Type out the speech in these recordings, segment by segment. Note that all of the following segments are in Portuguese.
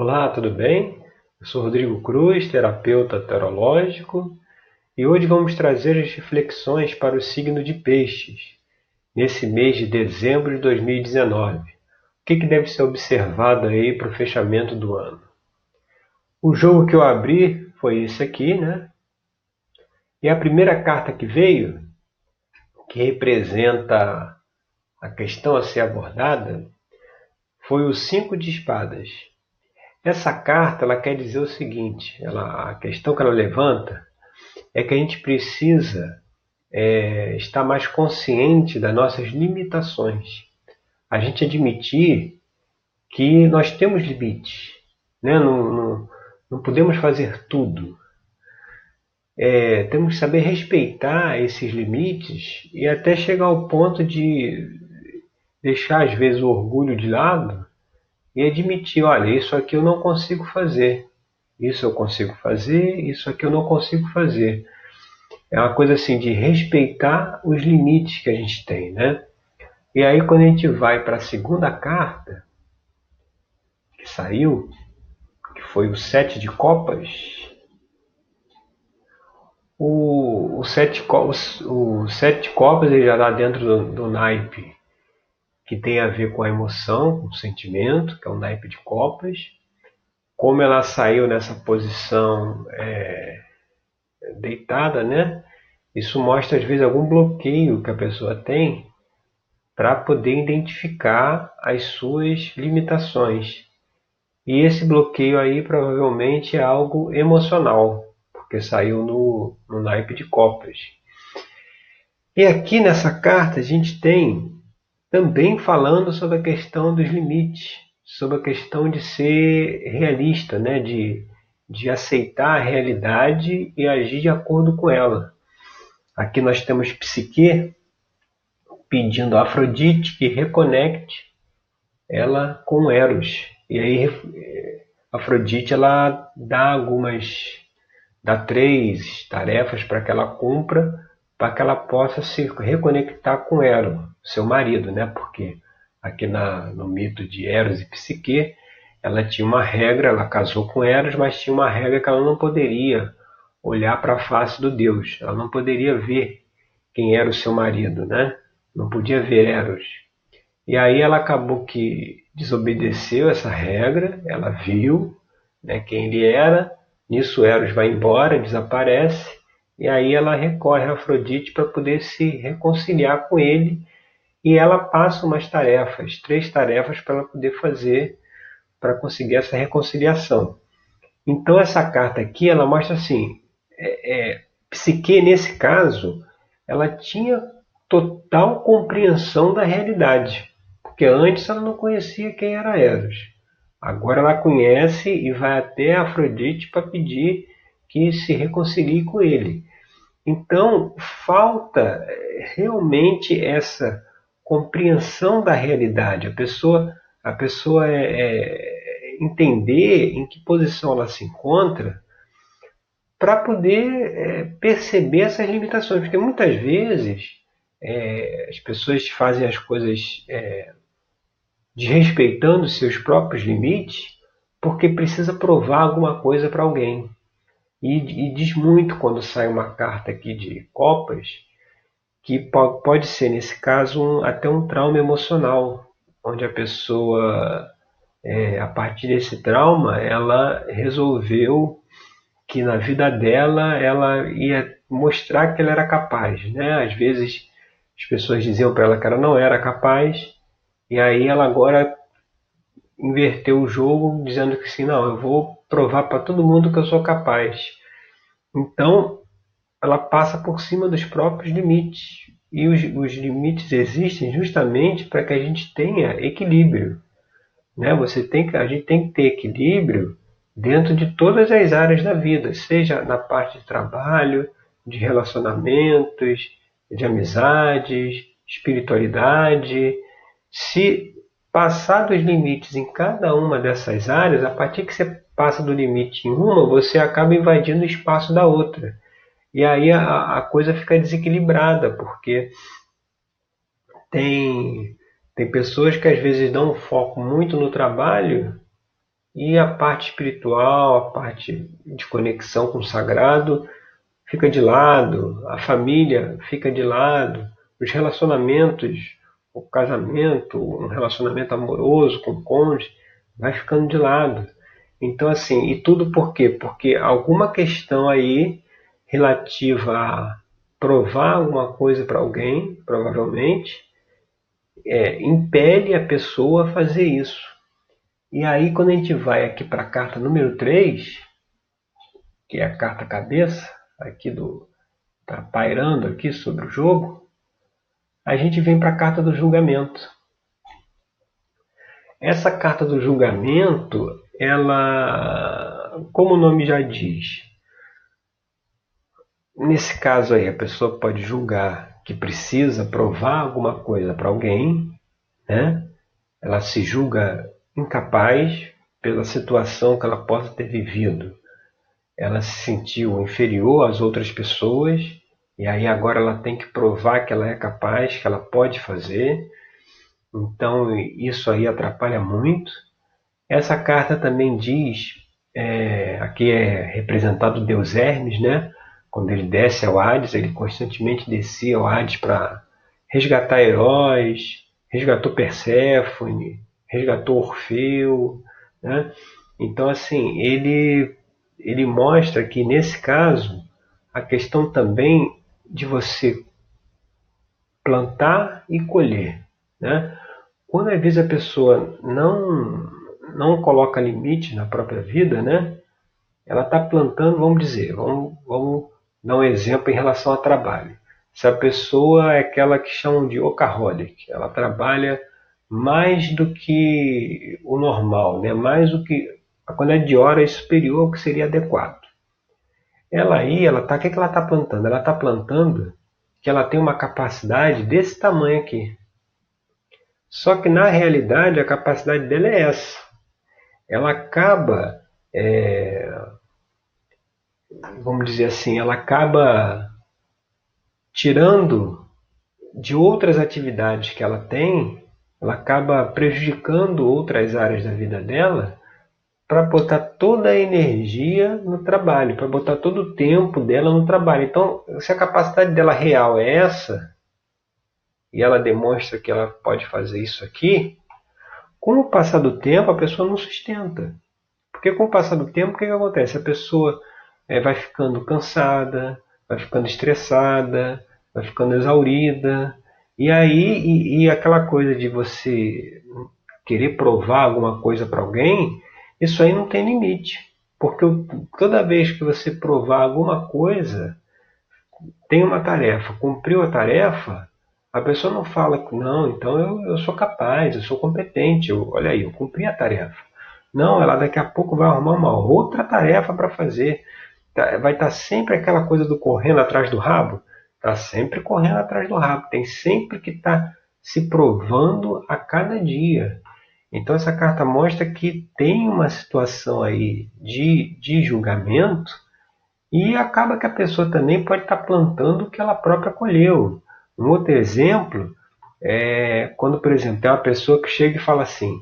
Olá, tudo bem? Eu sou Rodrigo Cruz, terapeuta terológico, e hoje vamos trazer as reflexões para o signo de Peixes, nesse mês de dezembro de 2019. O que, que deve ser observado aí para o fechamento do ano? O jogo que eu abri foi esse aqui, né? E a primeira carta que veio, que representa a questão a ser abordada, foi o cinco de espadas. Essa carta ela quer dizer o seguinte: ela, a questão que ela levanta é que a gente precisa é, estar mais consciente das nossas limitações. A gente admitir que nós temos limites, né? não, não, não podemos fazer tudo. É, temos que saber respeitar esses limites e até chegar ao ponto de deixar às vezes o orgulho de lado e admitir, olha, isso aqui eu não consigo fazer, isso eu consigo fazer, isso aqui eu não consigo fazer. É uma coisa assim de respeitar os limites que a gente tem, né? E aí quando a gente vai para a segunda carta que saiu, que foi o sete de copas, o, o, sete, o, o sete copas ele já está dentro do, do naipe que tem a ver com a emoção, com o sentimento, que é o naipe de copas. Como ela saiu nessa posição é, deitada, né? Isso mostra às vezes algum bloqueio que a pessoa tem para poder identificar as suas limitações. E esse bloqueio aí provavelmente é algo emocional, porque saiu no, no naipe de copas. E aqui nessa carta a gente tem também falando sobre a questão dos limites, sobre a questão de ser realista, né? de, de aceitar a realidade e agir de acordo com ela. Aqui nós temos Psique pedindo a Afrodite que reconecte ela com Eros. E aí eh, Afrodite ela dá algumas, dá três tarefas para que ela cumpra para que ela possa se reconectar com Eros, seu marido, né? Porque aqui na, no mito de Eros e Psique, ela tinha uma regra, ela casou com Eros, mas tinha uma regra que ela não poderia olhar para a face do Deus, ela não poderia ver quem era o seu marido, né? Não podia ver Eros. E aí ela acabou que desobedeceu essa regra, ela viu né, quem ele era, nisso Eros vai embora, desaparece, e aí ela recorre a Afrodite para poder se reconciliar com ele e ela passa umas tarefas, três tarefas para ela poder fazer para conseguir essa reconciliação. Então essa carta aqui ela mostra assim, é, é, Psique nesse caso ela tinha total compreensão da realidade, porque antes ela não conhecia quem era Eros. Agora ela conhece e vai até Afrodite para pedir que se reconcilie com ele. Então, falta eh, realmente essa compreensão da realidade, a pessoa, a pessoa é, é, entender em que posição ela se encontra para poder é, perceber essas limitações, porque muitas vezes é, as pessoas fazem as coisas é, desrespeitando seus próprios limites porque precisa provar alguma coisa para alguém. E, e, diz muito quando sai uma carta aqui de copas que pode ser, nesse caso, um, até um trauma emocional, onde a pessoa, é, a partir desse trauma, ela resolveu que na vida dela ela ia mostrar que ela era capaz. Né? Às vezes as pessoas diziam para ela que ela não era capaz, e aí ela agora inverteu o jogo dizendo que sim, não, eu vou provar para todo mundo que eu sou capaz. Então, ela passa por cima dos próprios limites. E os, os limites existem justamente para que a gente tenha equilíbrio. Né? Você tem que, a gente tem que ter equilíbrio dentro de todas as áreas da vida, seja na parte de trabalho, de relacionamentos, de amizades, espiritualidade. Se passar dos limites em cada uma dessas áreas, a partir que você passa do limite em uma, você acaba invadindo o espaço da outra. E aí a, a coisa fica desequilibrada, porque tem, tem pessoas que às vezes dão um foco muito no trabalho e a parte espiritual, a parte de conexão com o sagrado fica de lado, a família fica de lado, os relacionamentos, o casamento, um relacionamento amoroso com o cônjuge vai ficando de lado. Então, assim, e tudo por quê? Porque alguma questão aí relativa a provar alguma coisa para alguém, provavelmente, é, impele a pessoa a fazer isso. E aí, quando a gente vai aqui para a carta número 3, que é a carta cabeça, aqui do. está pairando aqui sobre o jogo, a gente vem para a carta do julgamento. Essa carta do julgamento, ela, como o nome já diz, nesse caso aí a pessoa pode julgar que precisa provar alguma coisa para alguém, né? Ela se julga incapaz pela situação que ela possa ter vivido. Ela se sentiu inferior às outras pessoas e aí agora ela tem que provar que ela é capaz, que ela pode fazer. Então isso aí atrapalha muito. Essa carta também diz, é, aqui é representado Deus Hermes, né? Quando ele desce ao Hades, ele constantemente descia ao Hades para resgatar heróis, resgatou Perséfone, resgatou Orfeu, né? Então assim, ele ele mostra que nesse caso a questão também de você plantar e colher, né? Quando às vezes a pessoa não não coloca limite na própria vida, né? Ela está plantando, vamos dizer, vamos, vamos dar um exemplo em relação ao trabalho. Se a pessoa é aquela que chamam de workaholic, ela trabalha mais do que o normal, né? mais do que a quantidade de horas superior ao que seria adequado. Ela aí, ela tá, o que, que ela está plantando? Ela está plantando que ela tem uma capacidade desse tamanho aqui. Só que na realidade a capacidade dela é essa. Ela acaba, é, vamos dizer assim, ela acaba tirando de outras atividades que ela tem, ela acaba prejudicando outras áreas da vida dela para botar toda a energia no trabalho, para botar todo o tempo dela no trabalho. Então, se a capacidade dela real é essa, e ela demonstra que ela pode fazer isso aqui, com o passar do tempo a pessoa não sustenta. Porque com o passar do tempo, o que, que acontece? A pessoa é, vai ficando cansada, vai ficando estressada, vai ficando exaurida. E aí, e, e aquela coisa de você querer provar alguma coisa para alguém, isso aí não tem limite, porque toda vez que você provar alguma coisa, tem uma tarefa, cumpriu a tarefa, a pessoa não fala, não, então eu, eu sou capaz, eu sou competente, eu, olha aí, eu cumpri a tarefa. Não, ela daqui a pouco vai arrumar uma outra tarefa para fazer. Tá, vai estar tá sempre aquela coisa do correndo atrás do rabo. Está sempre correndo atrás do rabo. Tem sempre que estar tá se provando a cada dia. Então essa carta mostra que tem uma situação aí de, de julgamento e acaba que a pessoa também pode estar plantando o que ela própria colheu. Um outro exemplo é quando, por exemplo, tem uma pessoa que chega e fala assim: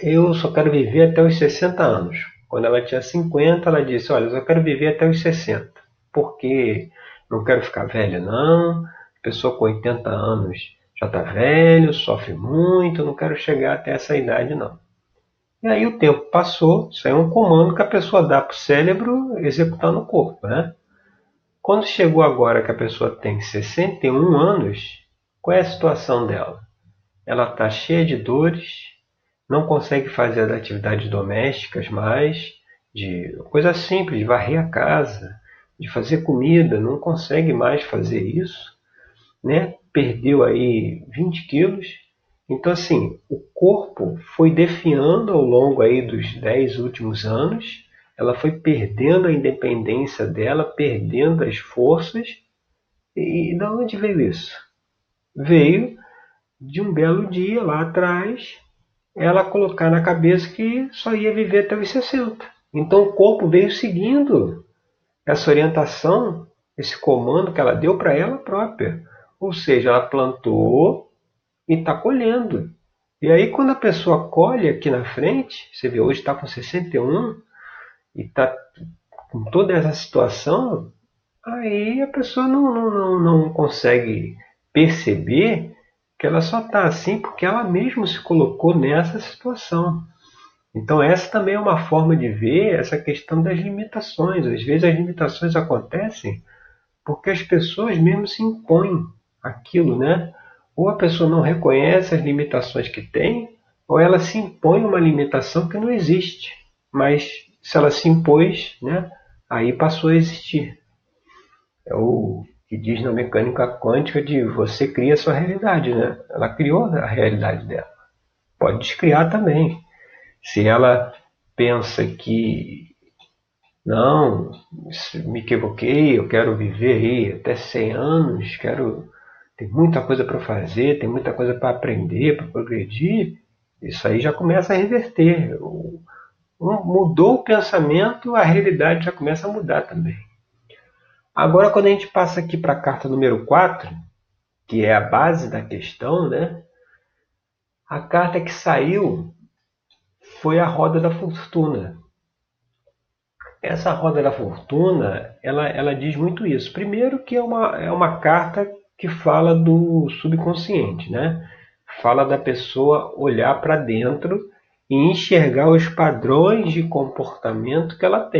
Eu só quero viver até os 60 anos. Quando ela tinha 50, ela disse: Olha, eu só quero viver até os 60, porque não quero ficar velha, não. Pessoa com 80 anos já está velho, sofre muito, não quero chegar até essa idade não. E aí o tempo passou, isso é um comando que a pessoa dá para o cérebro executar no corpo. Né? Quando chegou agora que a pessoa tem 61 anos, qual é a situação dela? Ela está cheia de dores, não consegue fazer as atividades domésticas mais, de coisa simples, de varrer a casa, de fazer comida, não consegue mais fazer isso, né? perdeu aí 20 quilos. Então, assim, o corpo foi definhando ao longo aí dos 10 últimos anos, ela foi perdendo a independência dela, perdendo as forças. E, e de onde veio isso? Veio de um belo dia lá atrás, ela colocar na cabeça que só ia viver até os 60. Então o corpo veio seguindo essa orientação, esse comando que ela deu para ela própria. Ou seja, ela plantou e está colhendo. E aí, quando a pessoa colhe aqui na frente, você vê, hoje está com 61 e está com toda essa situação, aí a pessoa não, não, não consegue perceber que ela só está assim porque ela mesma se colocou nessa situação. Então, essa também é uma forma de ver essa questão das limitações. Às vezes, as limitações acontecem porque as pessoas mesmo se impõem aquilo, né? Ou a pessoa não reconhece as limitações que tem, ou ela se impõe uma limitação que não existe. Mas se ela se impôs, né, aí passou a existir. É o que diz na mecânica quântica de você cria a sua realidade, né? Ela criou a realidade dela. Pode descriar também. Se ela pensa que não, me equivoquei, eu quero viver aí até 100 anos, quero tem muita coisa para fazer, tem muita coisa para aprender, para progredir, isso aí já começa a reverter. Mudou o pensamento, a realidade já começa a mudar também. Agora, quando a gente passa aqui para a carta número 4, que é a base da questão, né? A carta que saiu foi a roda da fortuna. Essa roda da fortuna, ela, ela diz muito isso. Primeiro que é uma, é uma carta que fala do subconsciente, né? Fala da pessoa olhar para dentro e enxergar os padrões de comportamento que ela tem.